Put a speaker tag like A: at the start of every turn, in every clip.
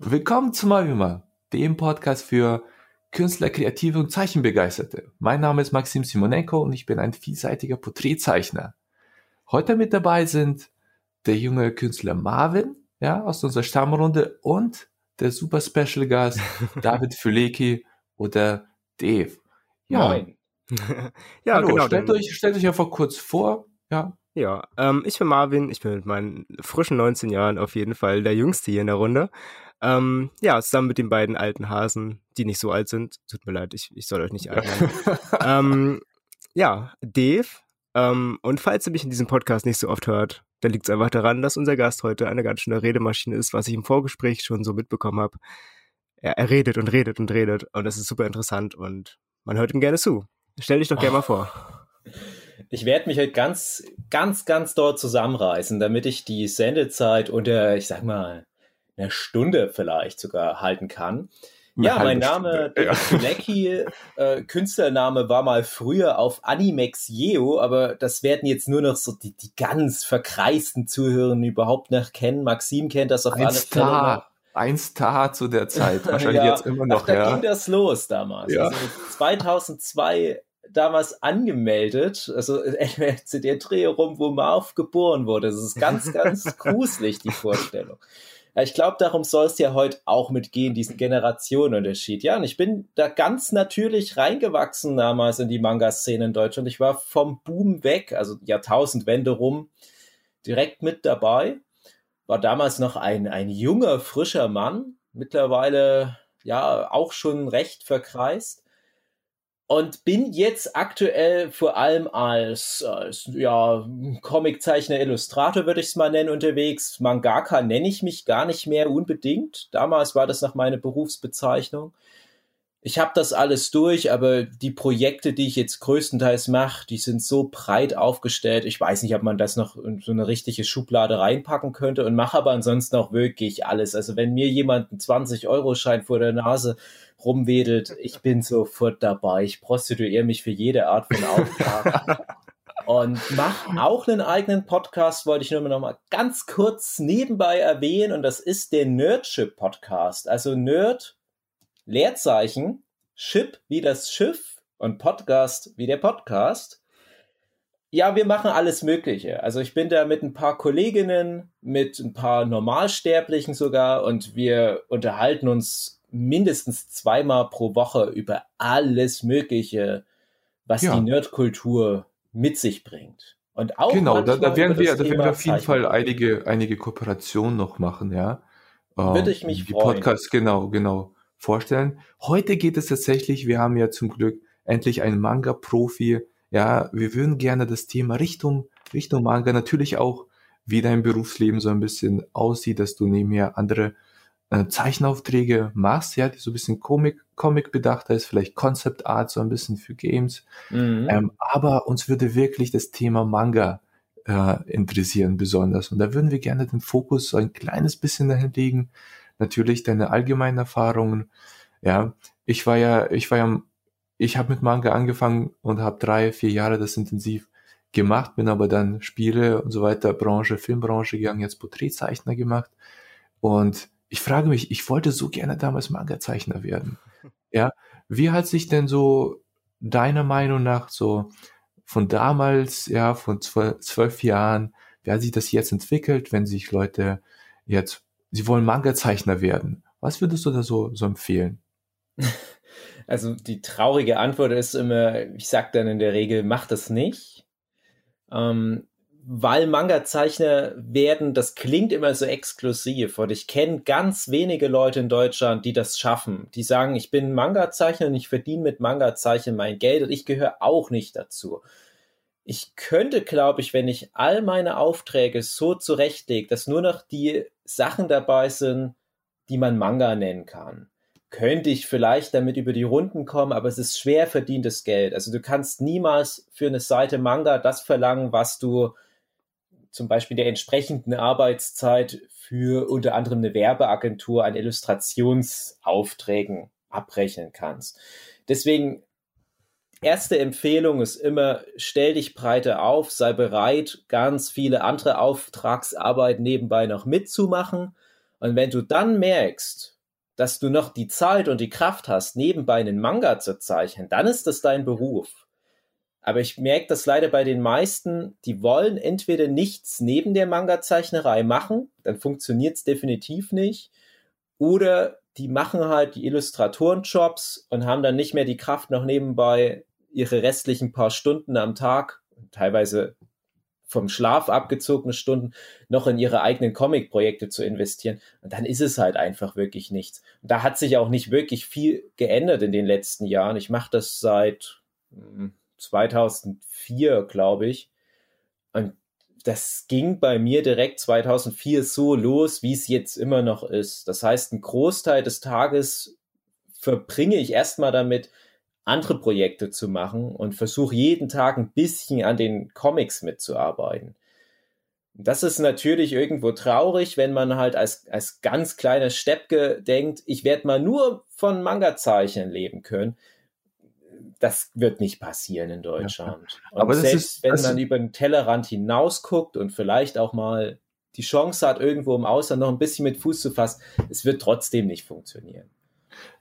A: Willkommen zu Malvima, dem Podcast für Künstler, Kreative und Zeichenbegeisterte. Mein Name ist Maxim Simonenko und ich bin ein vielseitiger Porträtzeichner. Heute mit dabei sind der junge Künstler Marvin, ja, aus unserer Stammrunde und der super Special Gast David Fülecki oder Dave.
B: Ja. Moin.
A: ja, Hallo, genau. Stellt euch, stellt euch einfach kurz vor, ja.
B: Ja, ähm, ich bin Marvin, ich bin mit meinen frischen 19 Jahren auf jeden Fall der Jüngste hier in der Runde. Ähm, ja, zusammen mit den beiden alten Hasen, die nicht so alt sind. Tut mir leid, ich, ich soll euch nicht alt ähm, ja, Dave. Ähm, und falls ihr mich in diesem Podcast nicht so oft hört, dann liegt es einfach daran, dass unser Gast heute eine ganz schöne Redemaschine ist, was ich im Vorgespräch schon so mitbekommen habe. Er, er redet und redet und redet und das ist super interessant und man hört ihm gerne zu. Stell dich doch gerne mal vor.
C: Ich werde mich heute ganz, ganz, ganz dort zusammenreißen, damit ich die Sendezeit unter, ich sag mal, einer Stunde vielleicht sogar halten kann. Ja, mein Name Lecky, äh, Künstlername war mal früher auf Animex Yeo, aber das werden jetzt nur noch so die, die ganz verkreisten Zuhörer überhaupt noch kennen. Maxim kennt das auf
A: Ein alle Fälle. Ein Star zu der Zeit, wahrscheinlich ja. jetzt immer noch. Ach,
C: da
A: ja.
C: ging das los damals. Ja. Also 2002 damals angemeldet, also zu der Dreh rum, wo Marv geboren wurde. Das ist ganz, ganz gruselig, die Vorstellung. Ja, ich glaube, darum soll es ja heute auch mitgehen, diesen Generationenunterschied. Ja, und ich bin da ganz natürlich reingewachsen damals in die Manga-Szene in Deutschland. Ich war vom Boom weg, also Jahrtausendwende rum, direkt mit dabei. War damals noch ein, ein junger, frischer Mann, mittlerweile ja auch schon recht verkreist und bin jetzt aktuell vor allem als, als ja, Comiczeichner, Illustrator würde ich es mal nennen, unterwegs. Mangaka nenne ich mich gar nicht mehr unbedingt. Damals war das noch meine Berufsbezeichnung. Ich habe das alles durch, aber die Projekte, die ich jetzt größtenteils mache, die sind so breit aufgestellt. Ich weiß nicht, ob man das noch in so eine richtige Schublade reinpacken könnte und mache aber ansonsten auch wirklich alles. Also wenn mir jemand einen 20-Euro-Schein vor der Nase rumwedelt, ich bin sofort dabei. Ich prostituiere mich für jede Art von Auftrag. und mache auch einen eigenen Podcast, wollte ich nur noch mal ganz kurz nebenbei erwähnen, und das ist der Nerdship Podcast. Also Nerd, Leerzeichen, Ship wie das Schiff und Podcast wie der Podcast. Ja, wir machen alles Mögliche. Also ich bin da mit ein paar Kolleginnen, mit ein paar Normalsterblichen sogar und wir unterhalten uns mindestens zweimal pro Woche über alles Mögliche, was ja. die Nerdkultur mit sich bringt.
A: Und auch genau, da, da werden wir, da werden wir auf jeden Fall einige, einige Kooperationen noch machen, ja.
C: Würde ich mich
A: die
C: freuen.
A: Podcasts, genau, genau, vorstellen. Heute geht es tatsächlich, wir haben ja zum Glück endlich einen Manga-Profi. Ja, wir würden gerne das Thema Richtung, Richtung Manga natürlich auch, wie dein Berufsleben so ein bisschen aussieht, dass du nebenher andere äh, Zeichenaufträge machst, ja, die so ein bisschen Comic, Comic bedachter ist, vielleicht Concept Art so ein bisschen für Games. Mhm. Ähm, aber uns würde wirklich das Thema Manga äh, interessieren besonders. Und da würden wir gerne den Fokus so ein kleines bisschen dahin legen. Natürlich deine allgemeinen Erfahrungen. Ja, ich war ja, ich war ja, ich habe mit Manga angefangen und habe drei, vier Jahre das intensiv gemacht, bin aber dann Spiele und so weiter, Branche, Filmbranche gegangen, jetzt Porträtzeichner gemacht. Und ich frage mich, ich wollte so gerne damals Manga-Zeichner werden. Ja, wie hat sich denn so deiner Meinung nach so von damals, ja, von zwölf Jahren, wie hat sich das jetzt entwickelt, wenn sich Leute jetzt, sie wollen Manga-Zeichner werden? Was würdest du da so, so empfehlen?
C: Also die traurige Antwort ist immer, ich sag dann in der Regel, mach das nicht. Ähm, weil Manga-Zeichner werden, das klingt immer so exklusiv und ich kenne ganz wenige Leute in Deutschland, die das schaffen. Die sagen, ich bin Manga-Zeichner und ich verdiene mit Manga-Zeichnen mein Geld und ich gehöre auch nicht dazu. Ich könnte, glaube ich, wenn ich all meine Aufträge so zurechtlege, dass nur noch die Sachen dabei sind, die man Manga nennen kann, könnte ich vielleicht damit über die Runden kommen, aber es ist schwer verdientes Geld. Also du kannst niemals für eine Seite Manga das verlangen, was du zum Beispiel der entsprechenden Arbeitszeit für unter anderem eine Werbeagentur an Illustrationsaufträgen abrechnen kannst. Deswegen erste Empfehlung ist immer, stell dich breiter auf, sei bereit, ganz viele andere Auftragsarbeit nebenbei noch mitzumachen. Und wenn du dann merkst, dass du noch die Zeit und die Kraft hast, nebenbei einen Manga zu zeichnen, dann ist das dein Beruf. Aber ich merke das leider bei den meisten, die wollen entweder nichts neben der Manga-Zeichnerei machen, dann funktioniert es definitiv nicht, oder die machen halt die Illustratorenjobs und haben dann nicht mehr die Kraft, noch nebenbei ihre restlichen paar Stunden am Tag, teilweise vom Schlaf abgezogene Stunden, noch in ihre eigenen Comic-Projekte zu investieren. Und dann ist es halt einfach wirklich nichts. Und da hat sich auch nicht wirklich viel geändert in den letzten Jahren. Ich mache das seit hm, 2004, glaube ich. Und das ging bei mir direkt 2004 so los, wie es jetzt immer noch ist. Das heißt, ein Großteil des Tages verbringe ich erstmal damit, andere Projekte zu machen und versuche jeden Tag ein bisschen an den Comics mitzuarbeiten. Das ist natürlich irgendwo traurig, wenn man halt als, als ganz kleiner Steppke denkt, ich werde mal nur von Manga-Zeichnen leben können das wird nicht passieren in Deutschland. Ja. Aber selbst ist, wenn man über den Tellerrand hinausguckt und vielleicht auch mal die Chance hat, irgendwo im Ausland noch ein bisschen mit Fuß zu fassen, es wird trotzdem nicht funktionieren.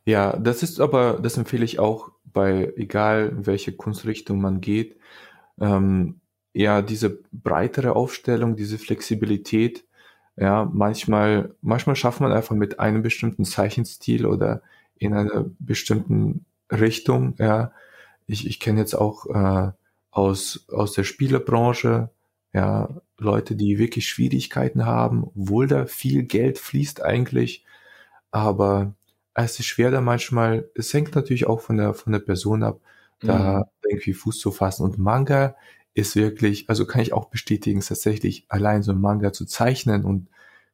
A: Ja, das ist aber, das empfehle ich auch bei, egal welche Kunstrichtung man geht, ähm, ja, diese breitere Aufstellung, diese Flexibilität, ja, manchmal, manchmal schafft man einfach mit einem bestimmten Zeichenstil oder in einer bestimmten Richtung, ja, ich, ich kenne jetzt auch äh, aus, aus der Spielerbranche, ja, Leute, die wirklich Schwierigkeiten haben, obwohl da viel Geld fließt eigentlich, aber es ist schwer da manchmal, es hängt natürlich auch von der, von der Person ab, da mhm. irgendwie Fuß zu fassen. Und Manga ist wirklich, also kann ich auch bestätigen, tatsächlich allein so ein Manga zu zeichnen und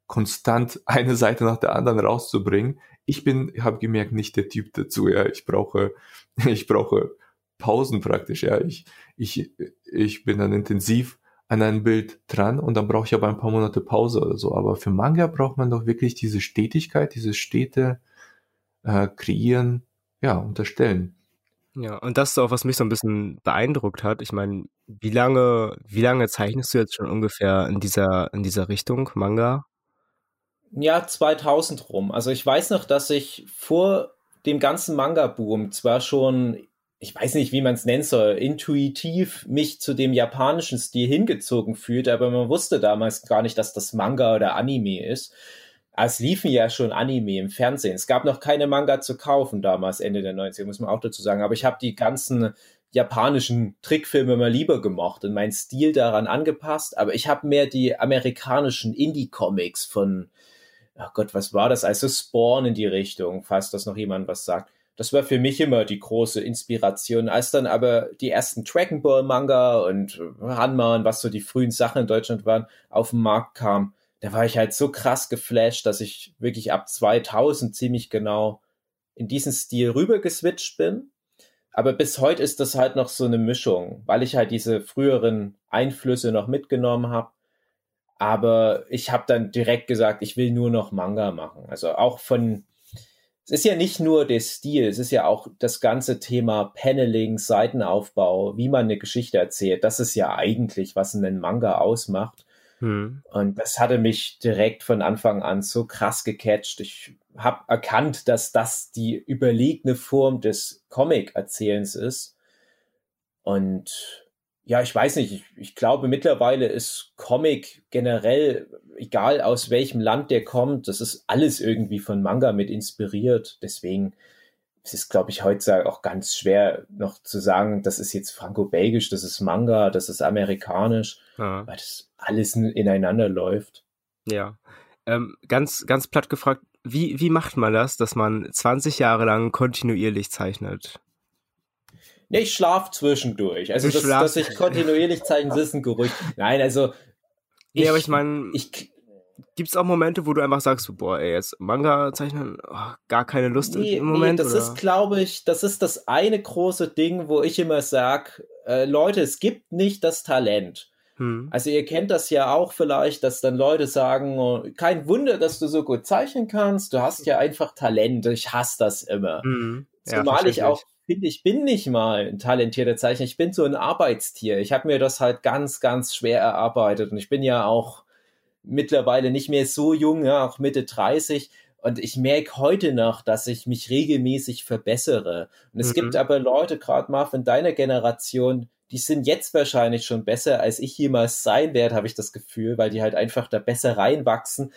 A: konstant eine Seite nach der anderen rauszubringen. Ich bin, habe gemerkt, nicht der Typ dazu. Ja, ich brauche, ich brauche Pausen praktisch. Ja, ich, ich, ich bin dann intensiv an einem Bild dran und dann brauche ich aber ein paar Monate Pause oder so. Aber für Manga braucht man doch wirklich diese Stetigkeit, dieses stete äh, Kreieren, ja, unterstellen.
B: Ja, und das ist auch, was mich so ein bisschen beeindruckt hat. Ich meine, wie lange, wie lange zeichnest du jetzt schon ungefähr in dieser, in dieser Richtung Manga?
C: Ja, 2000 rum. Also ich weiß noch, dass ich vor dem ganzen Manga-Boom zwar schon ich weiß nicht, wie man es nennen soll, intuitiv mich zu dem japanischen Stil hingezogen fühlt, aber man wusste damals gar nicht, dass das Manga oder Anime ist. Es liefen ja schon Anime im Fernsehen. Es gab noch keine Manga zu kaufen damals, Ende der 90er, muss man auch dazu sagen. Aber ich habe die ganzen japanischen Trickfilme mal lieber gemocht und meinen Stil daran angepasst. Aber ich habe mehr die amerikanischen Indie-Comics von, oh Gott, was war das? Also Spawn in die Richtung, falls das noch jemand was sagt das war für mich immer die große Inspiration. Als dann aber die ersten Dragon Ball Manga und Hanma und was so die frühen Sachen in Deutschland waren, auf den Markt kam, da war ich halt so krass geflasht, dass ich wirklich ab 2000 ziemlich genau in diesen Stil rübergeswitcht bin. Aber bis heute ist das halt noch so eine Mischung, weil ich halt diese früheren Einflüsse noch mitgenommen habe. Aber ich habe dann direkt gesagt, ich will nur noch Manga machen. Also auch von es ist ja nicht nur der Stil, es ist ja auch das ganze Thema Paneling, Seitenaufbau, wie man eine Geschichte erzählt. Das ist ja eigentlich, was einen Manga ausmacht. Hm. Und das hatte mich direkt von Anfang an so krass gecatcht. Ich habe erkannt, dass das die überlegene Form des Comic-Erzählens ist. Und ja, ich weiß nicht, ich, ich, glaube mittlerweile ist Comic generell, egal aus welchem Land der kommt, das ist alles irgendwie von Manga mit inspiriert. Deswegen ist es, glaube ich, heutzutage auch ganz schwer noch zu sagen, das ist jetzt franco-belgisch, das ist Manga, das ist amerikanisch, ja. weil das alles ineinander läuft.
B: Ja. Ähm, ganz, ganz platt gefragt, wie, wie macht man das, dass man 20 Jahre lang kontinuierlich zeichnet?
C: Nee, ich schlaf zwischendurch. Also, das, dass ich kontinuierlich zeichne, ist ein Gerücht. Nein, also.
B: Ich, nee, aber ich meine, ich, gibt's auch Momente, wo du einfach sagst, boah, ey, jetzt Manga zeichnen, oh, gar keine Lust nee, im Moment?
C: Nee, das oder? ist, glaube ich, das ist das eine große Ding, wo ich immer sag, äh, Leute, es gibt nicht das Talent. Hm. Also ihr kennt das ja auch vielleicht, dass dann Leute sagen, oh, kein Wunder, dass du so gut zeichnen kannst, du hast ja einfach Talent. Ich hasse das immer. Hm. Zumal ja, ich auch finde, ich bin nicht mal ein talentierter Zeichner, ich bin so ein Arbeitstier. Ich habe mir das halt ganz, ganz schwer erarbeitet und ich bin ja auch mittlerweile nicht mehr so jung, ja, auch Mitte 30. Und ich merke heute noch, dass ich mich regelmäßig verbessere. Und es mhm. gibt aber Leute, gerade mal von deiner Generation, die sind jetzt wahrscheinlich schon besser, als ich jemals sein werde, habe ich das Gefühl, weil die halt einfach da besser reinwachsen.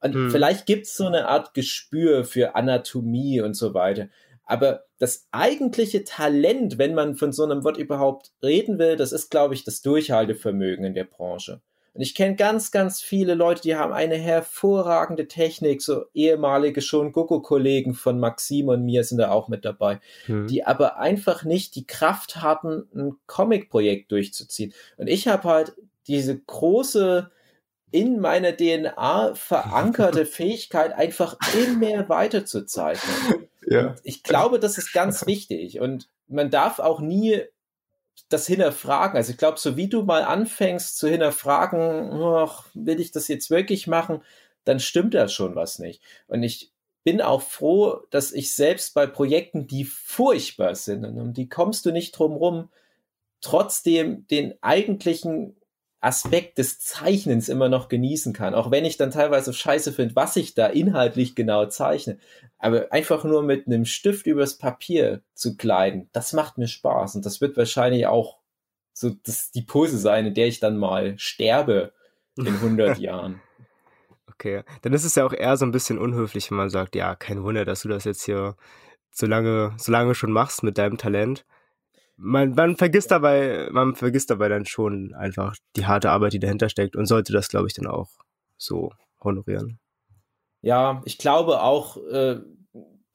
C: Und mhm. vielleicht gibt es so eine Art Gespür für Anatomie und so weiter. Aber das eigentliche Talent, wenn man von so einem Wort überhaupt reden will, das ist, glaube ich, das Durchhaltevermögen in der Branche. Und ich kenne ganz, ganz viele Leute, die haben eine hervorragende Technik, so ehemalige schon Gogo-Kollegen von Maxim und mir sind da auch mit dabei, hm. die aber einfach nicht die Kraft hatten, ein Comic-Projekt durchzuziehen. Und ich habe halt diese große in meiner DNA verankerte Fähigkeit, einfach immer weiter zu zeichnen. Ja. Ich glaube, das ist ganz wichtig und man darf auch nie das hinterfragen. Also ich glaube, so wie du mal anfängst zu hinterfragen, oh, will ich das jetzt wirklich machen, dann stimmt da schon was nicht. Und ich bin auch froh, dass ich selbst bei Projekten, die furchtbar sind, und um die kommst du nicht drum rum, trotzdem den eigentlichen Aspekt des Zeichnens immer noch genießen kann. Auch wenn ich dann teilweise scheiße finde, was ich da inhaltlich genau zeichne. Aber einfach nur mit einem Stift übers Papier zu kleiden, das macht mir Spaß. Und das wird wahrscheinlich auch so das, die Pose sein, in der ich dann mal sterbe in 100 Jahren.
B: Okay, dann ist es ja auch eher so ein bisschen unhöflich, wenn man sagt, ja, kein Wunder, dass du das jetzt hier so lange, so lange schon machst mit deinem Talent man, man vergisst dabei, man vergisst dabei dann schon einfach die harte Arbeit, die dahinter steckt und sollte das, glaube ich, dann auch so honorieren.
C: Ja, ich glaube auch, äh,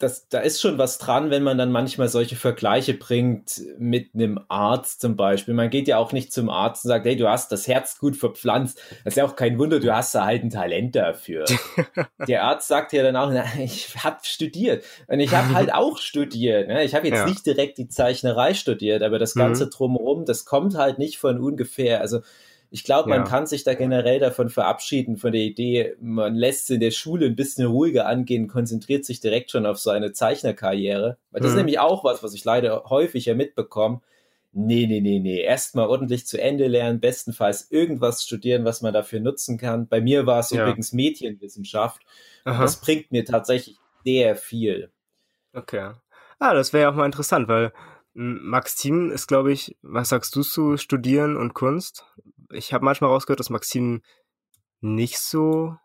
C: das, da ist schon was dran, wenn man dann manchmal solche Vergleiche bringt mit einem Arzt zum Beispiel. Man geht ja auch nicht zum Arzt und sagt, hey, du hast das Herz gut verpflanzt. Das ist ja auch kein Wunder, du hast da halt ein Talent dafür. Der Arzt sagt ja dann auch, na, ich habe studiert. Und ich habe halt auch studiert. Ne? Ich habe jetzt ja. nicht direkt die Zeichnerei studiert, aber das Ganze mhm. drumherum, das kommt halt nicht von ungefähr. Also ich glaube, man ja. kann sich da generell davon verabschieden, von der Idee, man lässt es in der Schule ein bisschen ruhiger angehen, konzentriert sich direkt schon auf seine Zeichnerkarriere. Weil das mhm. ist nämlich auch was, was ich leider häufiger mitbekomme. Nee, nee, nee, nee. Erstmal ordentlich zu Ende lernen, bestenfalls irgendwas studieren, was man dafür nutzen kann. Bei mir war es ja. übrigens Medienwissenschaft. Das bringt mir tatsächlich sehr viel.
B: Okay. Ah, das wäre ja auch mal interessant, weil hm, Maxim ist, glaube ich, was sagst du zu Studieren und Kunst? Ich habe manchmal rausgehört, dass Maxim nicht so.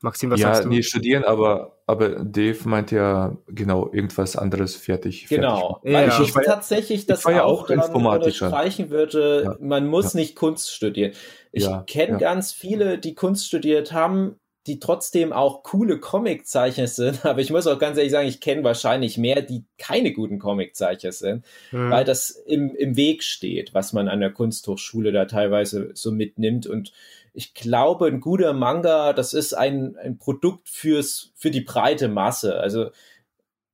A: Maxim, was ja, sagst du? Nee, studieren, aber, aber Dave meint ja genau irgendwas anderes fertig.
C: Genau. Fertig. Ja,
A: ich,
C: ich war tatsächlich das
A: war ja auch Informatiker.
C: streichen würde, ja. man muss ja. nicht Kunst studieren. Ich ja, kenne ganz viele, die Kunst studiert haben, die trotzdem auch coole Comiczeichner sind. Aber ich muss auch ganz ehrlich sagen, ich kenne wahrscheinlich mehr, die keine guten Comiczeichner sind, hm. weil das im, im Weg steht, was man an der Kunsthochschule da teilweise so mitnimmt. Und ich glaube, ein guter Manga, das ist ein, ein Produkt fürs, für die breite Masse. Also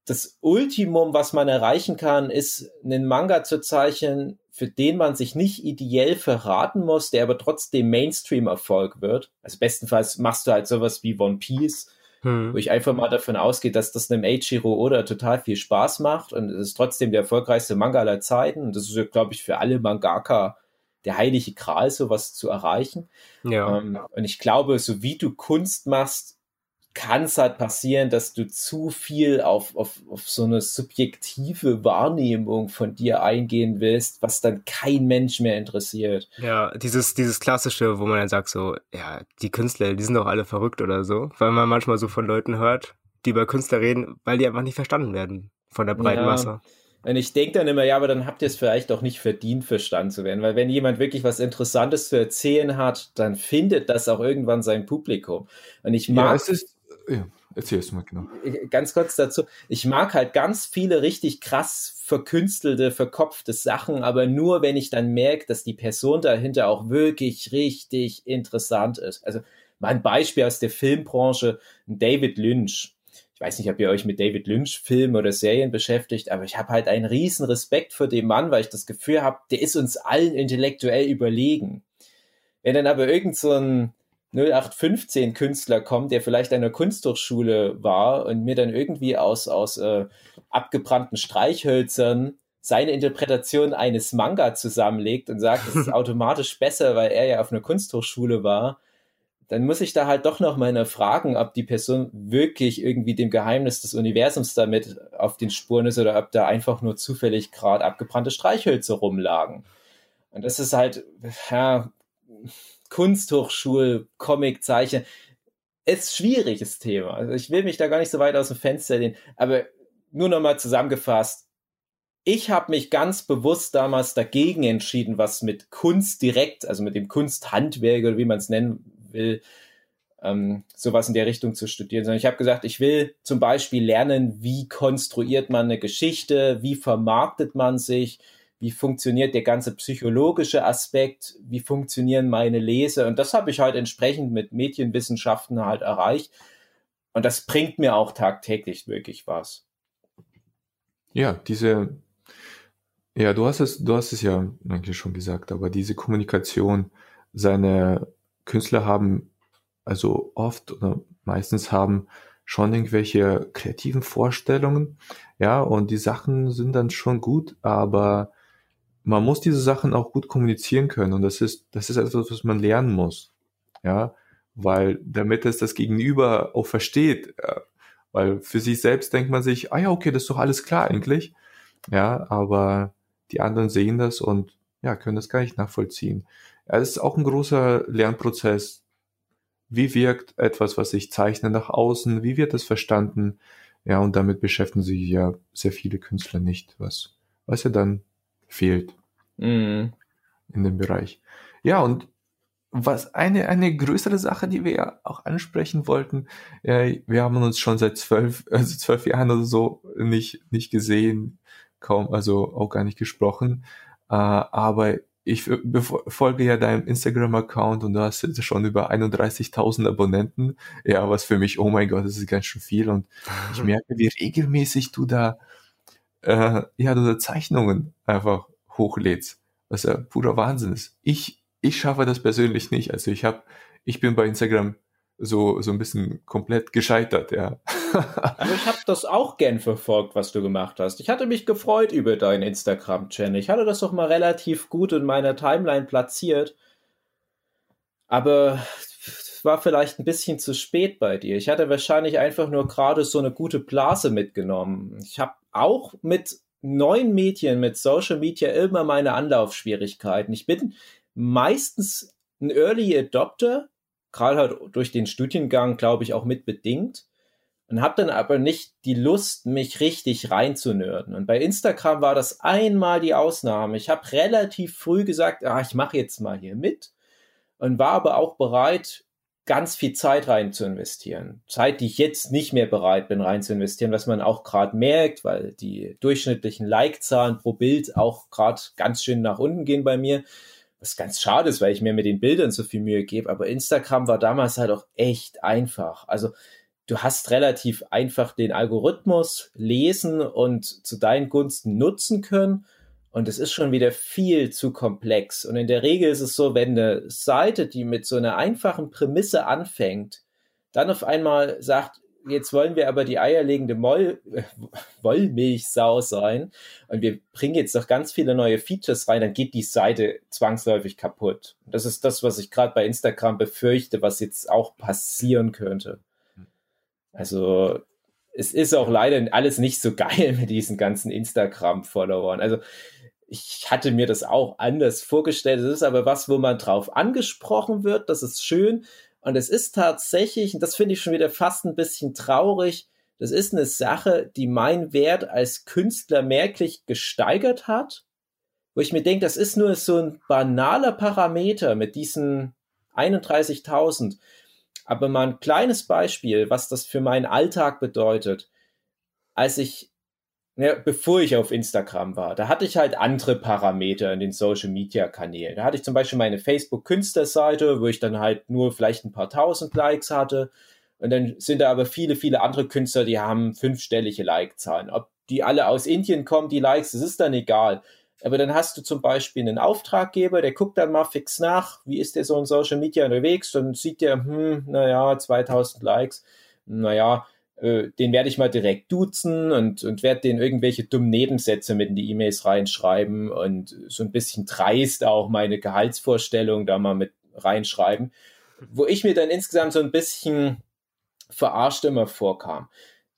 C: das Ultimum, was man erreichen kann, ist, einen Manga zu zeichnen, für den man sich nicht ideell verraten muss, der aber trotzdem Mainstream-Erfolg wird. Also bestenfalls machst du halt sowas wie One Piece, hm. wo ich einfach mal davon ausgehe, dass das einem Eiichiro Oda total viel Spaß macht und es ist trotzdem der erfolgreichste Manga aller Zeiten. Und das ist, glaube ich, für alle Mangaka der heilige Gral, sowas zu erreichen. Ja. Ähm, und ich glaube, so wie du Kunst machst, kann es halt passieren, dass du zu viel auf, auf, auf so eine subjektive Wahrnehmung von dir eingehen willst, was dann kein Mensch mehr interessiert.
B: Ja, dieses, dieses klassische, wo man dann sagt so, ja, die Künstler, die sind doch alle verrückt oder so, weil man manchmal so von Leuten hört, die über Künstler reden, weil die einfach nicht verstanden werden von der breiten ja. Masse.
C: Und ich denke dann immer, ja, aber dann habt ihr es vielleicht auch nicht verdient, verstanden zu werden. Weil wenn jemand wirklich was Interessantes zu erzählen hat, dann findet das auch irgendwann sein Publikum. Und ich mag. Ja,
A: es ist, ja, erzähl es mal genau.
C: Ganz kurz dazu. Ich mag halt ganz viele richtig krass verkünstelte, verkopfte Sachen, aber nur, wenn ich dann merke, dass die Person dahinter auch wirklich richtig interessant ist. Also mein Beispiel aus der Filmbranche, David Lynch. Ich weiß nicht, ob ihr euch mit David Lynch Filmen oder Serien beschäftigt, aber ich habe halt einen riesen Respekt vor dem Mann, weil ich das Gefühl habe, der ist uns allen intellektuell überlegen. Wenn dann aber irgend so ein 0815 Künstler kommt, der vielleicht an der Kunsthochschule war und mir dann irgendwie aus, aus äh, abgebrannten Streichhölzern seine Interpretation eines Manga zusammenlegt und sagt, es ist automatisch besser, weil er ja auf einer Kunsthochschule war, dann muss ich da halt doch noch mal fragen, ob die Person wirklich irgendwie dem Geheimnis des Universums damit auf den Spuren ist oder ob da einfach nur zufällig gerade abgebrannte Streichhölzer rumlagen. Und das ist halt, ja, Kunsthochschul, Comic, Zeichen, ist schwieriges Thema. Also ich will mich da gar nicht so weit aus dem Fenster lehnen, aber nur noch mal zusammengefasst, ich habe mich ganz bewusst damals dagegen entschieden, was mit Kunst direkt, also mit dem Kunsthandwerk oder wie man es nennen will, ähm, sowas in der Richtung zu studieren, sondern ich habe gesagt, ich will zum Beispiel lernen, wie konstruiert man eine Geschichte, wie vermarktet man sich, wie funktioniert der ganze psychologische Aspekt, wie funktionieren meine Leser und das habe ich halt entsprechend mit Medienwissenschaften halt erreicht und das bringt mir auch tagtäglich wirklich was.
A: Ja, diese ja, du hast es, du hast es ja eigentlich schon gesagt, aber diese Kommunikation, seine Künstler haben also oft oder meistens haben schon irgendwelche kreativen Vorstellungen, ja, und die Sachen sind dann schon gut, aber man muss diese Sachen auch gut kommunizieren können und das ist, das ist etwas, was man lernen muss, ja, weil damit es das Gegenüber auch versteht, weil für sich selbst denkt man sich, ah ja, okay, das ist doch alles klar eigentlich, ja, aber die anderen sehen das und ja, können das gar nicht nachvollziehen. Es ist auch ein großer Lernprozess. Wie wirkt etwas, was ich zeichne, nach außen? Wie wird das verstanden? Ja, und damit beschäftigen sich ja sehr viele Künstler nicht, was, was ja dann fehlt mm. in dem Bereich. Ja, und was eine, eine größere Sache, die wir ja auch ansprechen wollten, äh, wir haben uns schon seit zwölf, also zwölf Jahren oder so nicht, nicht gesehen kaum, also auch gar nicht gesprochen. Äh, aber ich folge ja deinem Instagram-Account und du hast jetzt schon über 31.000 Abonnenten. Ja, was für mich, oh mein Gott, das ist ganz schön viel. Und ich merke, wie regelmäßig du da, äh, ja, da Zeichnungen einfach hochlädst. Was ja purer Wahnsinn ist. Ich, ich schaffe das persönlich nicht. Also ich habe, ich bin bei Instagram so, so ein bisschen komplett gescheitert, ja.
C: Also ich habe das auch gern verfolgt, was du gemacht hast. Ich hatte mich gefreut über deinen Instagram-Channel. Ich hatte das doch mal relativ gut in meiner Timeline platziert. Aber war vielleicht ein bisschen zu spät bei dir. Ich hatte wahrscheinlich einfach nur gerade so eine gute Blase mitgenommen. Ich habe auch mit neuen Medien, mit Social Media immer meine Anlaufschwierigkeiten. Ich bin meistens ein Early Adopter, gerade halt durch den Studiengang, glaube ich, auch mit bedingt. Und habe dann aber nicht die Lust, mich richtig reinzunörden. Und bei Instagram war das einmal die Ausnahme. Ich habe relativ früh gesagt, ah, ich mache jetzt mal hier mit und war aber auch bereit, ganz viel Zeit rein zu investieren. Zeit, die ich jetzt nicht mehr bereit bin, rein zu investieren, was man auch gerade merkt, weil die durchschnittlichen Like-Zahlen pro Bild auch gerade ganz schön nach unten gehen bei mir was ganz schade ist, weil ich mir mit den Bildern so viel Mühe gebe, aber Instagram war damals halt auch echt einfach. Also du hast relativ einfach den Algorithmus lesen und zu deinen Gunsten nutzen können. Und es ist schon wieder viel zu komplex. Und in der Regel ist es so, wenn eine Seite, die mit so einer einfachen Prämisse anfängt, dann auf einmal sagt, jetzt wollen wir aber die eierlegende Moll, äh, Wollmilchsau sein und wir bringen jetzt noch ganz viele neue Features rein, dann geht die Seite zwangsläufig kaputt. Das ist das, was ich gerade bei Instagram befürchte, was jetzt auch passieren könnte. Also es ist auch leider alles nicht so geil mit diesen ganzen Instagram-Followern. Also ich hatte mir das auch anders vorgestellt. Es ist aber was, wo man drauf angesprochen wird. Das ist schön. Und es ist tatsächlich, und das finde ich schon wieder fast ein bisschen traurig, das ist eine Sache, die mein Wert als Künstler merklich gesteigert hat, wo ich mir denke, das ist nur so ein banaler Parameter mit diesen 31.000. Aber mal ein kleines Beispiel, was das für meinen Alltag bedeutet. Als ich ja, bevor ich auf Instagram war, da hatte ich halt andere Parameter in den Social Media Kanälen. Da hatte ich zum Beispiel meine Facebook Künstlerseite, wo ich dann halt nur vielleicht ein paar tausend Likes hatte. Und dann sind da aber viele, viele andere Künstler, die haben fünfstellige Like-Zahlen. Ob die alle aus Indien kommen, die Likes, das ist dann egal. Aber dann hast du zum Beispiel einen Auftraggeber, der guckt dann mal fix nach, wie ist der so in Social Media unterwegs, dann sieht der, hm, naja, 2000 Likes, naja, äh, den werde ich mal direkt duzen und, und werde den irgendwelche dummen Nebensätze mit in die E-Mails reinschreiben und so ein bisschen dreist auch meine Gehaltsvorstellung da mal mit reinschreiben. wo ich mir dann insgesamt so ein bisschen verarscht immer vorkam.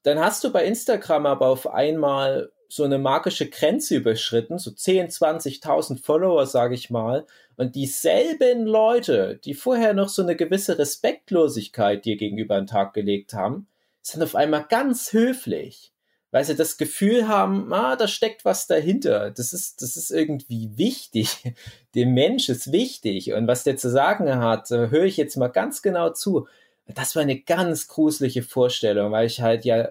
C: Dann hast du bei Instagram aber auf einmal so eine magische Grenze überschritten, so 10, 20.000 Follower, sage ich mal. Und dieselben Leute, die vorher noch so eine gewisse Respektlosigkeit dir gegenüber an den Tag gelegt haben, sind auf einmal ganz höflich, weil sie das Gefühl haben, ah, da steckt was dahinter. Das ist, das ist irgendwie wichtig. Dem Mensch ist wichtig. Und was der zu sagen hat, äh, höre ich jetzt mal ganz genau zu. Das war eine ganz gruselige Vorstellung, weil ich halt ja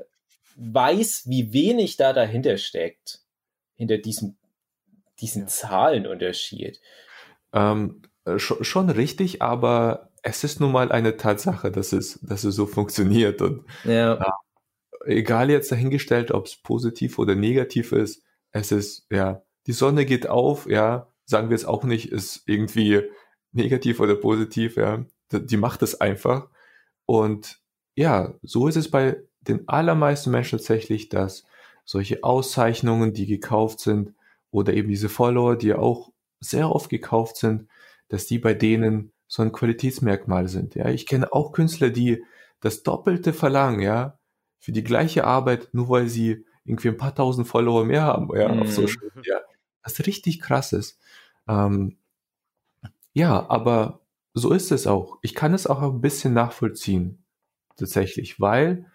C: weiß, wie wenig da dahinter steckt. Hinter diesem, diesen. Zahlenunterschied.
A: Ähm, äh, schon richtig, aber es ist nun mal eine Tatsache, dass es, dass es so funktioniert. Und ja. ja egal jetzt dahingestellt, ob es positiv oder negativ ist, es ist, ja, die Sonne geht auf, ja, sagen wir es auch nicht, ist irgendwie negativ oder positiv, ja, die macht es einfach. Und ja, so ist es bei den allermeisten Menschen tatsächlich, dass solche Auszeichnungen, die gekauft sind, oder eben diese Follower, die auch sehr oft gekauft sind, dass die bei denen so ein Qualitätsmerkmal sind. Ja, ich kenne auch Künstler, die das Doppelte verlangen, ja, für die gleiche Arbeit, nur weil sie irgendwie ein paar tausend Follower mehr haben, ja, mm. auf mhm. Social Media. Das ist richtig krass ist. Ähm, ja, aber so ist es auch. Ich kann es auch ein bisschen nachvollziehen, tatsächlich, weil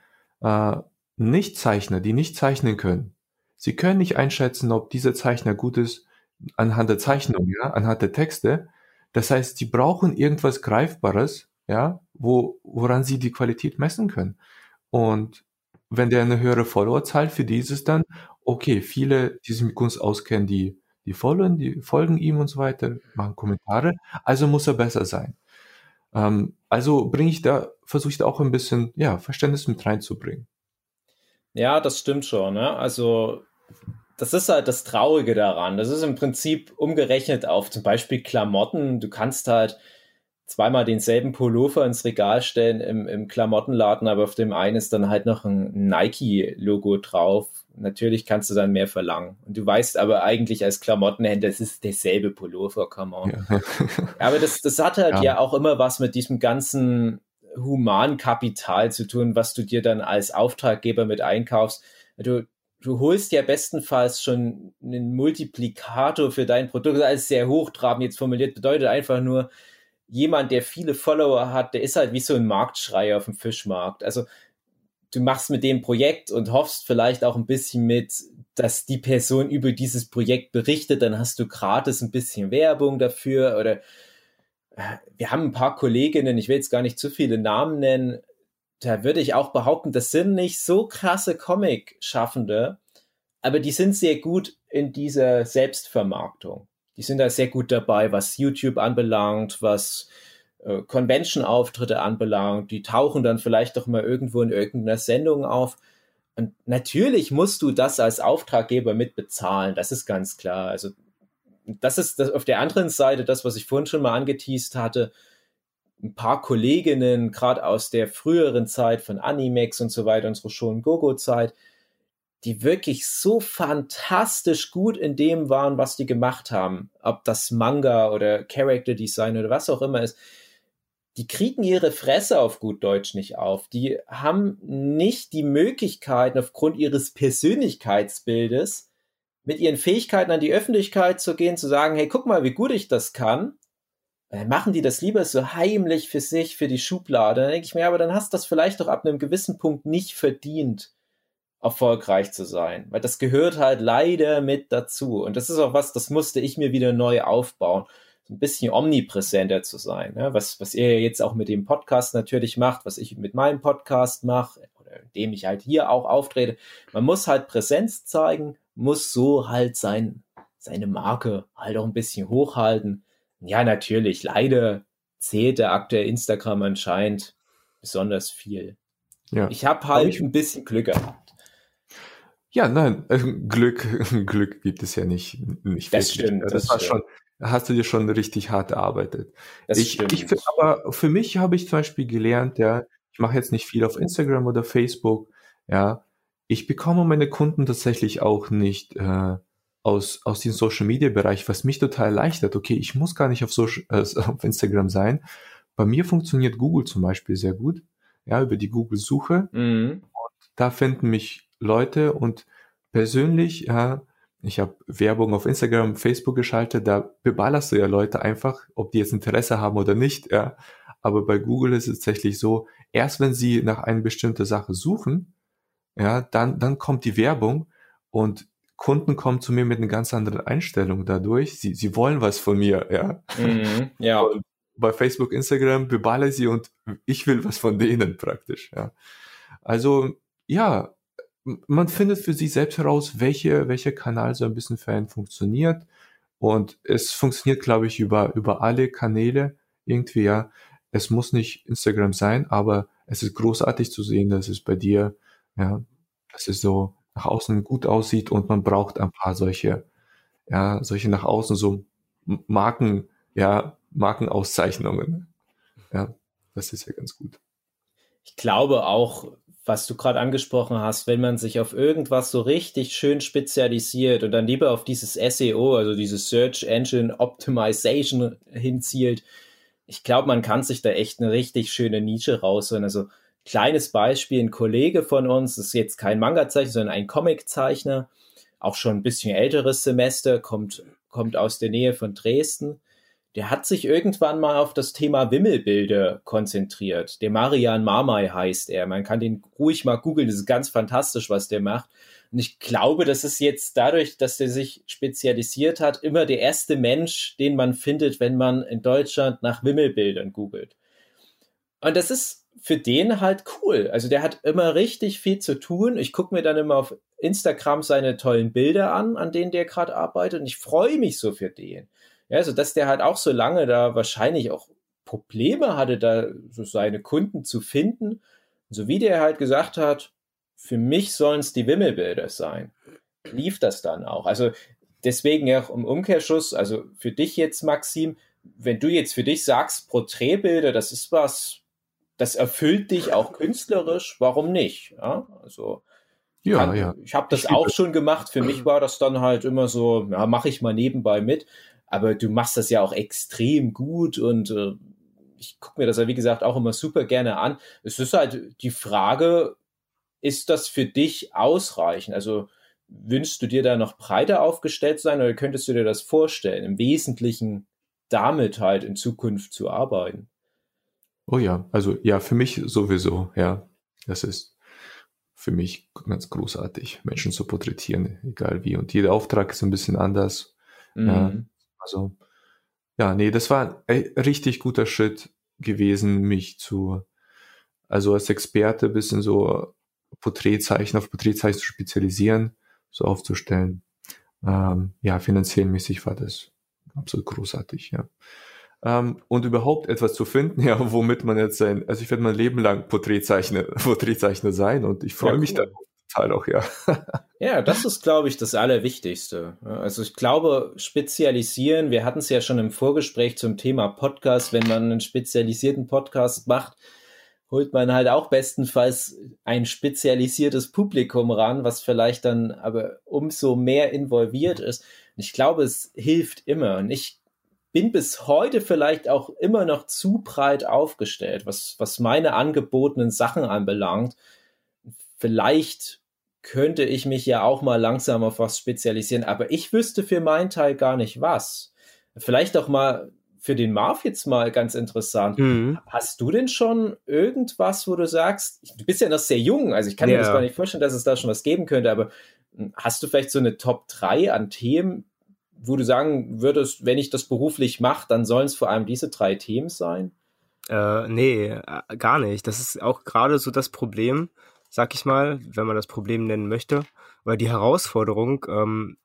A: äh, Nichtzeichner, die nicht zeichnen können, sie können nicht einschätzen, ob dieser Zeichner gut ist anhand der Zeichnung, ja, anhand der Texte. Das heißt, die brauchen irgendwas Greifbares, ja, wo, woran sie die Qualität messen können. Und wenn der eine höhere Followerzahl, für die ist es dann, okay, viele, die sich mit Kunst auskennen, die, die folgen, die folgen ihm und so weiter, machen Kommentare, also muss er besser sein. Ähm, also bringe ich da, versuche ich da auch ein bisschen, ja, Verständnis mit reinzubringen.
C: Ja, das stimmt schon, ne? Also, das ist halt das Traurige daran. Das ist im Prinzip umgerechnet auf zum Beispiel Klamotten. Du kannst halt, zweimal denselben Pullover ins Regal stellen im, im Klamottenladen, aber auf dem einen ist dann halt noch ein Nike-Logo drauf. Natürlich kannst du dann mehr verlangen. Und du weißt aber eigentlich als Klamottenhändler, es ist derselbe Pullover, come on. Ja. aber das, das hat halt ja. ja auch immer was mit diesem ganzen Humankapital zu tun, was du dir dann als Auftraggeber mit einkaufst. Du, du holst ja bestenfalls schon einen Multiplikator für dein Produkt. Das ist alles sehr hochtrabend jetzt formuliert, bedeutet einfach nur, jemand, der viele Follower hat, der ist halt wie so ein Marktschreier auf dem Fischmarkt. Also du machst mit dem Projekt und hoffst vielleicht auch ein bisschen mit, dass die Person über dieses Projekt berichtet, dann hast du gratis ein bisschen Werbung dafür oder äh, wir haben ein paar Kolleginnen, ich will jetzt gar nicht zu viele Namen nennen, da würde ich auch behaupten, das sind nicht so krasse Comic-Schaffende, aber die sind sehr gut in dieser Selbstvermarktung die sind da sehr gut dabei, was YouTube anbelangt, was äh, Convention-Auftritte anbelangt. Die tauchen dann vielleicht doch mal irgendwo in irgendeiner Sendung auf. Und natürlich musst du das als Auftraggeber mit bezahlen, das ist ganz klar. Also das ist das auf der anderen Seite das, was ich vorhin schon mal angeteased hatte. Ein paar Kolleginnen, gerade aus der früheren Zeit von Animex und so weiter, unsere Schon Gogo-Zeit, die wirklich so fantastisch gut in dem waren, was die gemacht haben. Ob das Manga oder Character Design oder was auch immer ist. Die kriegen ihre Fresse auf gut Deutsch nicht auf. Die haben nicht die Möglichkeiten aufgrund ihres Persönlichkeitsbildes mit ihren Fähigkeiten an die Öffentlichkeit zu gehen, zu sagen, hey, guck mal, wie gut ich das kann. Dann machen die das lieber so heimlich für sich, für die Schublade. Dann denke ich mir, aber dann hast du das vielleicht doch ab einem gewissen Punkt nicht verdient erfolgreich zu sein, weil das gehört halt leider mit dazu. Und das ist auch was, das musste ich mir wieder neu aufbauen, so ein bisschen omnipräsenter zu sein, ne? was, was ihr jetzt auch mit dem Podcast natürlich macht, was ich mit meinem Podcast mache, oder indem ich halt hier auch auftrete. Man muss halt Präsenz zeigen, muss so halt sein, seine Marke halt auch ein bisschen hochhalten. Ja, natürlich, leider zählt der aktuelle Instagram anscheinend besonders viel. Ja. Ich habe halt ich, ein bisschen Glück gehabt.
A: Ja, nein, äh, Glück, Glück gibt es ja nicht. nicht
C: das wirklich. stimmt.
A: Das, das war
C: stimmt.
A: schon, hast du dir schon richtig hart erarbeitet. Das ich, stimmt. ich aber für mich habe ich zum Beispiel gelernt, ja, ich mache jetzt nicht viel auf Instagram oder Facebook, ja, ich bekomme meine Kunden tatsächlich auch nicht äh, aus, aus dem Social Media Bereich, was mich total erleichtert. Okay, ich muss gar nicht auf, Social, äh, auf Instagram sein, bei mir funktioniert Google zum Beispiel sehr gut, ja, über die Google-Suche. Mhm. Da finden mich Leute und persönlich, ja, ich habe Werbung auf Instagram, Facebook geschaltet, da beballerst du ja Leute einfach, ob die jetzt Interesse haben oder nicht, ja. Aber bei Google ist es tatsächlich so, erst wenn sie nach einer bestimmten Sache suchen, ja, dann, dann kommt die Werbung und Kunden kommen zu mir mit einer ganz anderen Einstellung dadurch. Sie, sie wollen was von mir, ja. Mhm, ja. Und bei Facebook, Instagram beballe sie und ich will was von denen praktisch, ja. Also, ja, man findet für sich selbst heraus, welche, welcher Kanal so ein bisschen für einen funktioniert. Und es funktioniert, glaube ich, über, über alle Kanäle irgendwie, ja. Es muss nicht Instagram sein, aber es ist großartig zu sehen, dass es bei dir, ja, dass es so nach außen gut aussieht und man braucht ein paar solche, ja, solche nach außen so Marken, ja, Markenauszeichnungen. Ja, das ist ja ganz gut.
C: Ich glaube auch, was du gerade angesprochen hast, wenn man sich auf irgendwas so richtig schön spezialisiert und dann lieber auf dieses SEO, also dieses Search Engine Optimization hinzielt, ich glaube, man kann sich da echt eine richtig schöne Nische rausholen. Also kleines Beispiel, ein Kollege von uns, ist jetzt kein Manga-Zeichner, sondern ein Comic-Zeichner, auch schon ein bisschen älteres Semester, kommt, kommt aus der Nähe von Dresden der hat sich irgendwann mal auf das Thema Wimmelbilder konzentriert. Der Marian Marmai heißt er. Man kann den ruhig mal googeln. Das ist ganz fantastisch, was der macht. Und ich glaube, das ist jetzt dadurch, dass er sich spezialisiert hat, immer der erste Mensch, den man findet, wenn man in Deutschland nach Wimmelbildern googelt. Und das ist für den halt cool. Also der hat immer richtig viel zu tun. Ich gucke mir dann immer auf Instagram seine tollen Bilder an, an denen der gerade arbeitet. Und ich freue mich so für den. Ja, also dass der halt auch so lange da wahrscheinlich auch Probleme hatte, da so seine Kunden zu finden. So wie der halt gesagt hat, für mich sollen es die Wimmelbilder sein, lief das dann auch. Also deswegen ja auch im Umkehrschuss, also für dich jetzt, Maxim, wenn du jetzt für dich sagst, Porträtbilder, das ist was, das erfüllt dich auch künstlerisch, warum nicht? Ja, also ja, kann, ja. Ich habe das ich auch schon gemacht. Für mich war das dann halt immer so, ja, mache ich mal nebenbei mit aber du machst das ja auch extrem gut und äh, ich gucke mir das ja, wie gesagt, auch immer super gerne an. Es ist halt die Frage, ist das für dich ausreichend? Also wünschst du dir da noch breiter aufgestellt sein oder könntest du dir das vorstellen, im Wesentlichen damit halt in Zukunft zu arbeiten?
A: Oh ja, also ja, für mich sowieso, ja. Das ist für mich ganz großartig, Menschen zu porträtieren, egal wie. Und jeder Auftrag ist ein bisschen anders. Mhm. Ja. Also, ja, nee, das war ein richtig guter Schritt gewesen, mich zu, also als Experte bisschen so Porträtzeichen auf Porträtzeichen zu spezialisieren, so aufzustellen. Ähm, ja, finanziell mäßig war das absolut großartig, ja. Ähm, und überhaupt etwas zu finden, ja, womit man jetzt sein, also ich werde mein Leben lang Porträtzeichner, Porträtzeichner sein und ich freue ja, mich cool. darauf total auch, ja.
C: ja, das ist, glaube ich, das Allerwichtigste. Also ich glaube, spezialisieren, wir hatten es ja schon im Vorgespräch zum Thema Podcast, wenn man einen spezialisierten Podcast macht, holt man halt auch bestenfalls ein spezialisiertes Publikum ran, was vielleicht dann aber umso mehr involviert ist. Und ich glaube, es hilft immer. Und ich bin bis heute vielleicht auch immer noch zu breit aufgestellt, was, was meine angebotenen Sachen anbelangt. Vielleicht könnte ich mich ja auch mal langsam auf was spezialisieren, aber ich wüsste für meinen Teil gar nicht was. Vielleicht auch mal für den Marv jetzt mal ganz interessant. Mhm. Hast du denn schon irgendwas, wo du sagst, du bist ja noch sehr jung, also ich kann ja. mir das gar nicht vorstellen, dass es da schon was geben könnte, aber hm, hast du vielleicht so eine Top 3 an Themen, wo du sagen würdest, wenn ich das beruflich mache, dann sollen es vor allem diese drei Themen sein?
B: Äh, nee, äh, gar nicht. Das ist auch gerade so das Problem sag ich mal, wenn man das Problem nennen möchte, weil die Herausforderung, ähm,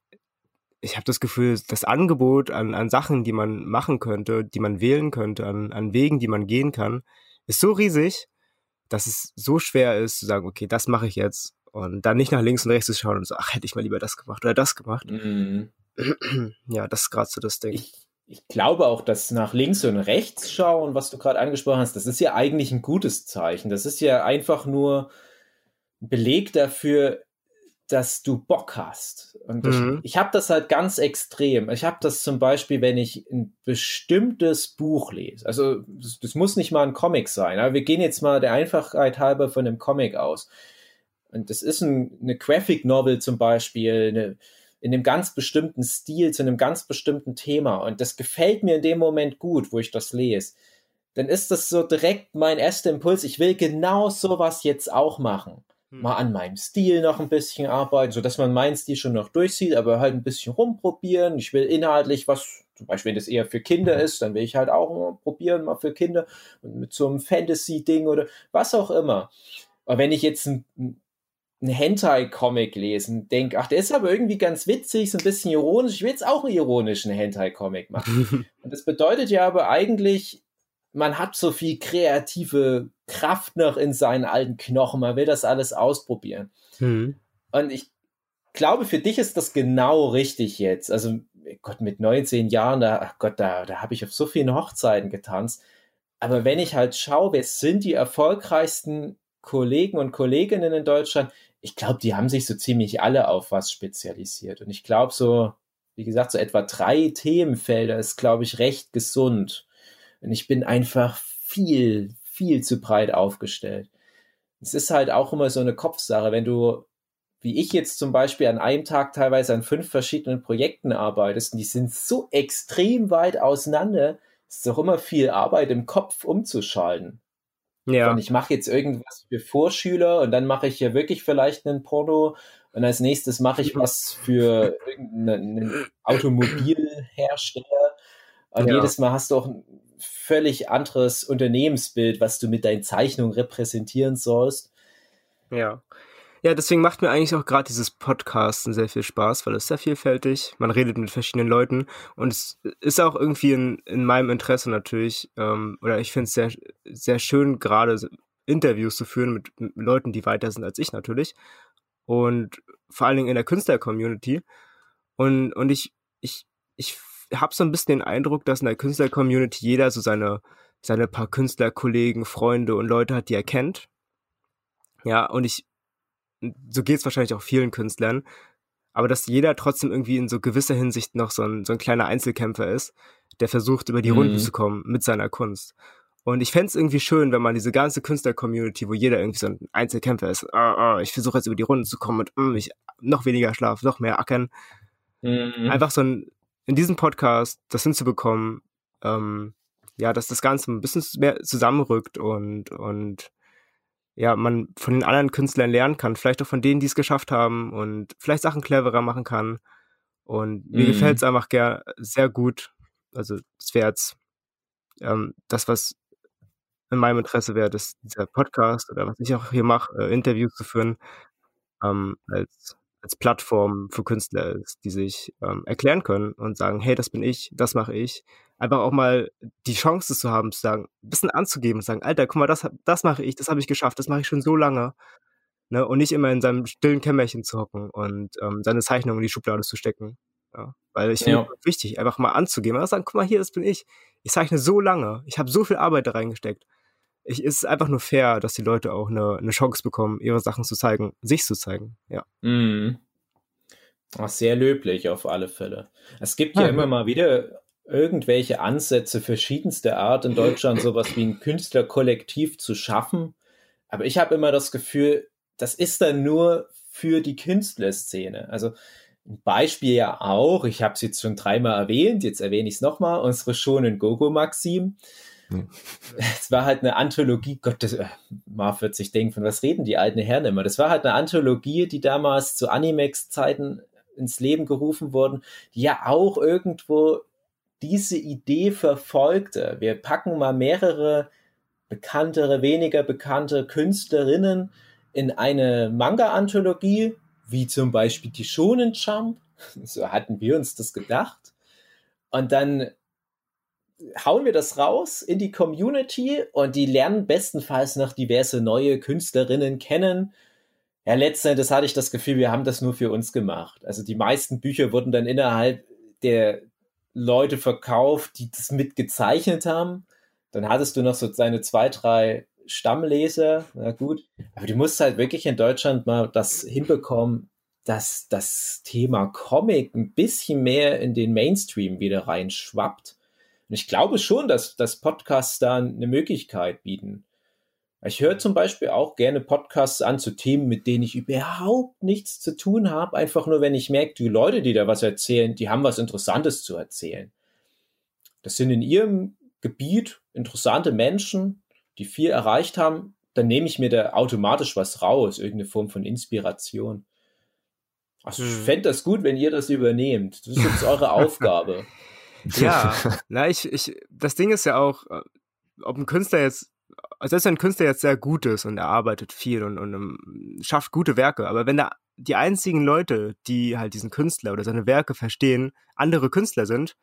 B: ich habe das Gefühl, das Angebot an, an Sachen, die man machen könnte, die man wählen könnte, an, an Wegen, die man gehen kann, ist so riesig, dass es so schwer ist zu sagen, okay, das mache ich jetzt und dann nicht nach links und rechts zu schauen und so, ach, hätte ich mal lieber das gemacht oder das gemacht. Mhm. Ja, das ist gerade so das Ding.
C: Ich, ich glaube auch, dass nach links und rechts schauen, was du gerade angesprochen hast, das ist ja eigentlich ein gutes Zeichen. Das ist ja einfach nur Beleg dafür, dass du Bock hast. Und mhm. ich, ich habe das halt ganz extrem. Ich habe das zum Beispiel, wenn ich ein bestimmtes Buch lese. Also das, das muss nicht mal ein Comic sein. Aber wir gehen jetzt mal der Einfachheit halber von einem Comic aus. Und das ist ein, eine Graphic Novel zum Beispiel, eine, in einem ganz bestimmten Stil, zu einem ganz bestimmten Thema. Und das gefällt mir in dem Moment gut, wo ich das lese. Dann ist das so direkt mein erster Impuls. Ich will genau sowas jetzt auch machen hm. mal an meinem Stil noch ein bisschen arbeiten, so dass man meinen Stil schon noch durchsieht, aber halt ein bisschen rumprobieren. Ich will inhaltlich was, zum Beispiel wenn das eher für Kinder ist, dann will ich halt auch mal probieren, mal für Kinder und mit so einem Fantasy-Ding oder was auch immer. Aber wenn ich jetzt ein, ein Hentai-Comic lesen, denke, ach, der ist aber irgendwie ganz witzig, so ein bisschen ironisch, ich will jetzt auch einen ironischen Hentai-Comic machen. und das bedeutet ja aber eigentlich, man hat so viel kreative Kraft noch in seinen alten Knochen, man will das alles ausprobieren. Mhm. Und ich glaube, für dich ist das genau richtig jetzt. Also, Gott, mit 19 Jahren, da, ach Gott, da, da habe ich auf so vielen Hochzeiten getanzt. Aber wenn ich halt schaue, wer sind die erfolgreichsten Kollegen und Kolleginnen in Deutschland, ich glaube, die haben sich so ziemlich alle auf was spezialisiert. Und ich glaube, so, wie gesagt, so etwa drei Themenfelder ist, glaube ich, recht gesund. Und ich bin einfach viel, viel zu breit aufgestellt. Es ist halt auch immer so eine Kopfsache, wenn du, wie ich jetzt zum Beispiel an einem Tag teilweise an fünf verschiedenen Projekten arbeitest und die sind so extrem weit auseinander, es ist auch immer viel Arbeit im Kopf umzuschalten. Ja. Und ich mache jetzt irgendwas für Vorschüler und dann mache ich ja wirklich vielleicht einen Porno und als nächstes mache ich was für irgendeinen Automobilhersteller. Und ja. jedes Mal hast du auch völlig anderes Unternehmensbild, was du mit deinen Zeichnungen repräsentieren sollst.
B: Ja. Ja, deswegen macht mir eigentlich auch gerade dieses Podcasten sehr viel Spaß, weil es sehr vielfältig, man redet mit verschiedenen Leuten und es ist auch irgendwie in, in meinem Interesse natürlich, ähm, oder ich finde es sehr, sehr schön, gerade Interviews zu führen mit, mit Leuten, die weiter sind als ich natürlich und vor allen Dingen in der Künstler-Community und, und ich, ich, ich habe so ein bisschen den Eindruck, dass in der Künstler-Community jeder so seine, seine paar Künstlerkollegen, Freunde und Leute hat, die er kennt. Ja, und ich, so geht es wahrscheinlich auch vielen Künstlern, aber dass jeder trotzdem irgendwie in so gewisser Hinsicht noch so ein, so ein kleiner Einzelkämpfer ist, der versucht, über die mhm. Runden zu kommen mit seiner Kunst. Und ich fände irgendwie schön, wenn man diese ganze Künstler-Community, wo jeder irgendwie so ein Einzelkämpfer ist, oh, oh, ich versuche jetzt über die Runden zu kommen und mm, ich noch weniger Schlaf, noch mehr ackern, mhm. einfach so ein, in diesem Podcast das hinzubekommen, ähm, ja, dass das Ganze ein bisschen mehr zusammenrückt und, und ja, man von den anderen Künstlern lernen kann, vielleicht auch von denen, die es geschafft haben und vielleicht Sachen cleverer machen kann. Und mir mm. gefällt es einfach ger sehr gut. Also das wäre jetzt ähm, das, was in meinem Interesse wäre, dass dieser Podcast oder was ich auch hier mache, äh, Interviews zu führen, ähm, als als Plattform für Künstler ist, die sich ähm, erklären können und sagen, hey, das bin ich, das mache ich. Einfach auch mal die Chance zu haben, zu sagen, ein bisschen anzugeben und sagen, Alter, guck mal, das, das mache ich, das habe ich geschafft, das mache ich schon so lange. Ne? Und nicht immer in seinem stillen Kämmerchen zu hocken und ähm, seine Zeichnungen in die Schublade zu stecken. Ja? Weil ich finde ja. wichtig, einfach mal anzugeben und sagen, guck mal hier, das bin ich. Ich zeichne so lange, ich habe so viel Arbeit da reingesteckt. Ich, es ist einfach nur fair, dass die Leute auch eine, eine Chance bekommen, ihre Sachen zu zeigen, sich zu zeigen. Ja.
C: Mhm. Ach, sehr löblich auf alle Fälle. Es gibt ja, ja immer mal wieder irgendwelche Ansätze verschiedenster Art in Deutschland, sowas wie ein Künstlerkollektiv zu schaffen. Aber ich habe immer das Gefühl, das ist dann nur für die Künstlerszene. Also ein Beispiel ja auch, ich habe es jetzt schon dreimal erwähnt, jetzt erwähne ich es nochmal, unsere Schonen Gogo Es war halt eine Anthologie, Gott, das, äh, Marv wird sich denken, von was reden die alten Herren immer? Das war halt eine Anthologie, die damals zu Animex-Zeiten ins Leben gerufen wurden, die ja auch irgendwo diese Idee verfolgte. Wir packen mal mehrere bekanntere, weniger bekannte Künstlerinnen in eine Manga-Anthologie, wie zum Beispiel die Shonen Jump. So hatten wir uns das gedacht. Und dann hauen wir das raus in die Community und die lernen bestenfalls noch diverse neue Künstlerinnen kennen. Ja, letztendlich hatte ich das Gefühl, wir haben das nur für uns gemacht. Also die meisten Bücher wurden dann innerhalb der Leute verkauft, die das mitgezeichnet haben. Dann hattest du noch so seine zwei, drei Stammleser. Na gut. Aber du musst halt wirklich in Deutschland mal das hinbekommen, dass das Thema Comic ein bisschen mehr in den Mainstream wieder reinschwappt. Und ich glaube schon, dass, dass Podcasts da eine Möglichkeit bieten. Ich höre zum Beispiel auch gerne Podcasts an zu Themen, mit denen ich überhaupt nichts zu tun habe. Einfach nur, wenn ich merke, die Leute, die da was erzählen, die haben was Interessantes zu erzählen. Das sind in ihrem Gebiet interessante Menschen, die viel erreicht haben. Dann nehme ich mir da automatisch was raus, irgendeine Form von Inspiration. Also ich hm. fände das gut, wenn ihr das übernehmt. Das ist jetzt eure Aufgabe.
B: Ja, na, ich, ich, das Ding ist ja auch, äh, ob ein Künstler jetzt, also selbst wenn ein Künstler jetzt sehr gut ist und er arbeitet viel und, und um, ähm, schafft gute Werke, aber wenn da die einzigen Leute, die halt diesen Künstler oder seine Werke verstehen, andere Künstler sind,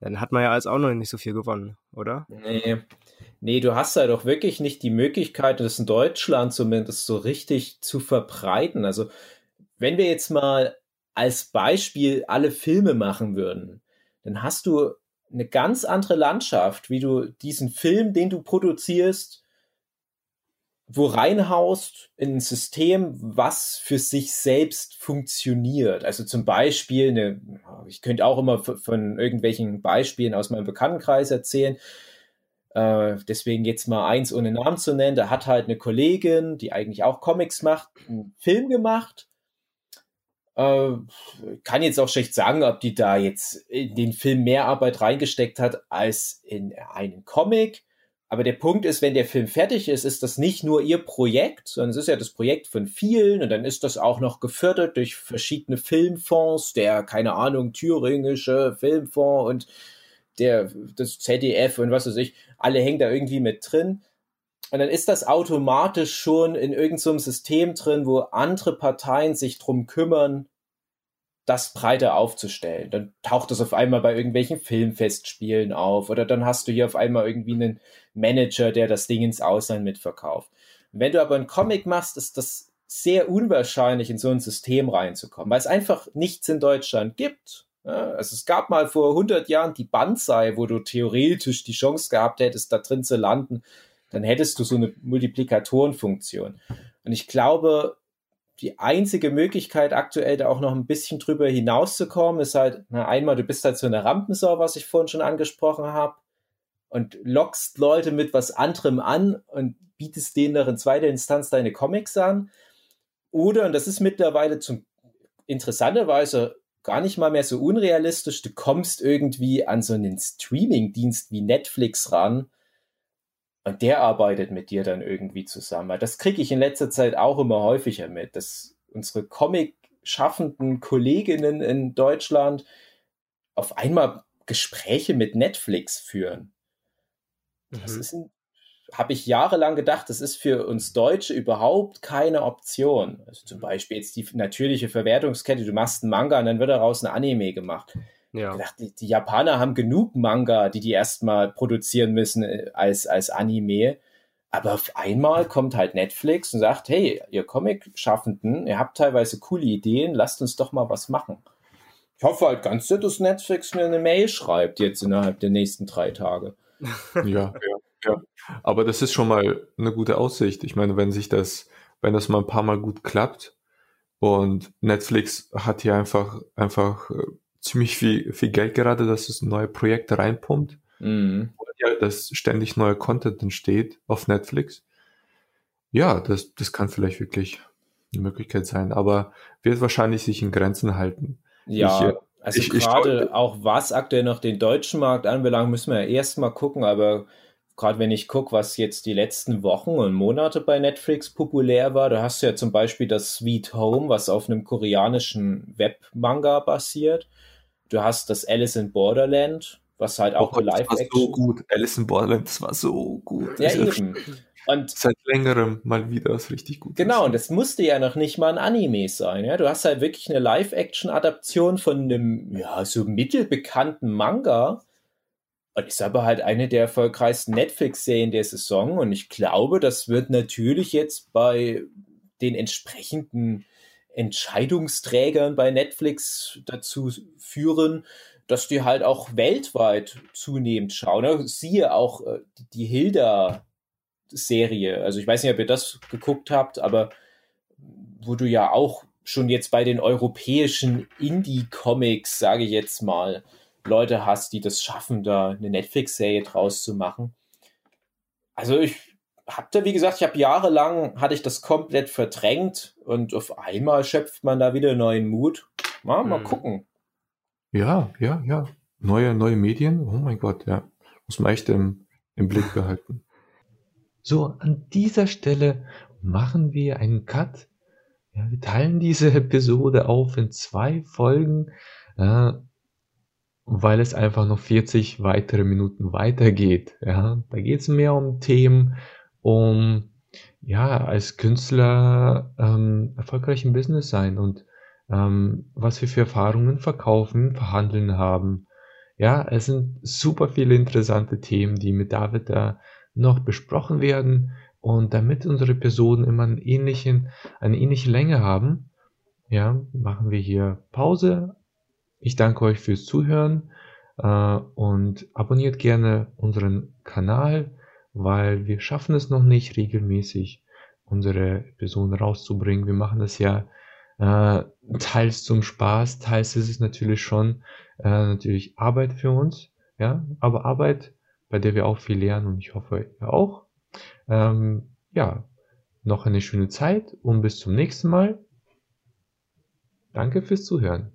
B: dann hat man ja als auch noch nicht so viel gewonnen, oder?
C: Nee. Nee, du hast ja doch wirklich nicht die Möglichkeit, das in Deutschland zumindest so richtig zu verbreiten. Also, wenn wir jetzt mal als Beispiel alle Filme machen würden, dann hast du eine ganz andere Landschaft, wie du diesen Film, den du produzierst, wo reinhaust in ein System, was für sich selbst funktioniert. Also zum Beispiel, eine, ich könnte auch immer von irgendwelchen Beispielen aus meinem Bekanntenkreis erzählen. Äh, deswegen jetzt mal eins ohne Namen zu nennen. Da hat halt eine Kollegin, die eigentlich auch Comics macht, einen Film gemacht äh, kann jetzt auch schlecht sagen, ob die da jetzt in den Film mehr Arbeit reingesteckt hat als in einen Comic. Aber der Punkt ist, wenn der Film fertig ist, ist das nicht nur ihr Projekt, sondern es ist ja das Projekt von vielen und dann ist das auch noch gefördert durch verschiedene Filmfonds, der, keine Ahnung, thüringische Filmfonds und der, das ZDF und was weiß ich, alle hängen da irgendwie mit drin. Und dann ist das automatisch schon in irgendeinem so System drin, wo andere Parteien sich drum kümmern, das breiter aufzustellen. Dann taucht das auf einmal bei irgendwelchen Filmfestspielen auf oder dann hast du hier auf einmal irgendwie einen Manager, der das Ding ins Ausland mitverkauft. Und wenn du aber einen Comic machst, ist das sehr unwahrscheinlich, in so ein System reinzukommen, weil es einfach nichts in Deutschland gibt. also es gab mal vor 100 Jahren die Banzai, wo du theoretisch die Chance gehabt hättest, da drin zu landen dann hättest du so eine Multiplikatorenfunktion. Und ich glaube, die einzige Möglichkeit aktuell da auch noch ein bisschen drüber hinauszukommen, ist halt, na, einmal, du bist halt so eine Rampensau, was ich vorhin schon angesprochen habe, und lockst Leute mit was anderem an und bietest denen in zweiter Instanz deine Comics an. Oder, und das ist mittlerweile zum interessanterweise gar nicht mal mehr so unrealistisch, du kommst irgendwie an so einen Streaming-Dienst wie Netflix ran und der arbeitet mit dir dann irgendwie zusammen. Das kriege ich in letzter Zeit auch immer häufiger mit, dass unsere Comic-schaffenden Kolleginnen in Deutschland auf einmal Gespräche mit Netflix führen. Das mhm. ist habe ich jahrelang gedacht, das ist für uns Deutsche überhaupt keine Option. Also zum Beispiel jetzt die natürliche Verwertungskette, du machst einen Manga und dann wird daraus ein Anime gemacht. Ja. Gedacht, die, die, Japaner haben genug Manga, die die erstmal produzieren müssen äh, als, als Anime. Aber auf einmal kommt halt Netflix und sagt, hey, ihr Comic-Schaffenden, ihr habt teilweise coole Ideen, lasst uns doch mal was machen. Ich hoffe halt ganz, dass Netflix mir eine Mail schreibt jetzt innerhalb der nächsten drei Tage.
A: Ja, ja, ja. Aber das ist schon mal eine gute Aussicht. Ich meine, wenn sich das, wenn das mal ein paar Mal gut klappt und Netflix hat hier einfach, einfach äh, ziemlich viel, viel Geld gerade, dass es neue Projekte reinpumpt. Mhm. Ja, dass ständig neuer Content entsteht auf Netflix. Ja, das, das kann vielleicht wirklich eine Möglichkeit sein, aber wird wahrscheinlich sich in Grenzen halten.
C: Ja, ich, äh, also ich, gerade ich, auch was aktuell noch den deutschen Markt anbelangt, müssen wir ja erstmal gucken, aber gerade wenn ich gucke, was jetzt die letzten Wochen und Monate bei Netflix populär war, da hast du ja zum Beispiel das Sweet Home, was auf einem koreanischen Webmanga basiert. Du hast das Alice in Borderland, was halt auch
A: oh eine Live-Action. so gut. Alice in Borderland, das war so gut.
C: Ja, eben.
A: Und seit längerem mal wieder was richtig gut.
C: Genau, und das musste ja noch nicht mal ein Anime sein. Ja? Du hast halt wirklich eine Live-Action-Adaption von einem, ja, so mittelbekannten Manga. Und ist aber halt eine der erfolgreichsten Netflix-Serien der Saison. Und ich glaube, das wird natürlich jetzt bei den entsprechenden Entscheidungsträgern bei Netflix dazu führen, dass die halt auch weltweit zunehmend schauen. Ne? Siehe auch äh, die Hilda-Serie. Also ich weiß nicht, ob ihr das geguckt habt, aber wo du ja auch schon jetzt bei den europäischen Indie-Comics, sage ich jetzt mal, Leute hast, die das schaffen, da eine Netflix-Serie draus zu machen. Also ich da, wie gesagt, ich habe jahrelang, hatte ich das komplett verdrängt und auf einmal schöpft man da wieder neuen Mut. Mal, mal mhm. gucken.
A: Ja, ja, ja. Neue, neue Medien, oh mein Gott, ja. Muss man echt im, im Blick behalten. So, an dieser Stelle machen wir einen Cut. Ja, wir teilen diese Episode auf in zwei Folgen. Äh, weil es einfach noch 40 weitere Minuten weitergeht. Ja, da geht es mehr um Themen, um ja als Künstler ähm, erfolgreich im Business sein und ähm, was wir für Erfahrungen verkaufen, verhandeln haben. Ja, es sind super viele interessante Themen, die mit David da noch besprochen werden. Und damit unsere Episoden immer einen ähnlichen, eine ähnliche Länge haben, ja, machen wir hier Pause, ich danke euch fürs Zuhören äh, und abonniert gerne unseren Kanal, weil wir schaffen es noch nicht regelmäßig unsere Episoden rauszubringen. Wir machen das ja äh, teils zum Spaß, teils ist es natürlich schon äh, natürlich Arbeit für uns, ja, aber Arbeit, bei der wir auch viel lernen und ich hoffe ihr auch. Ähm, ja, noch eine schöne Zeit und bis zum nächsten Mal. Danke fürs Zuhören.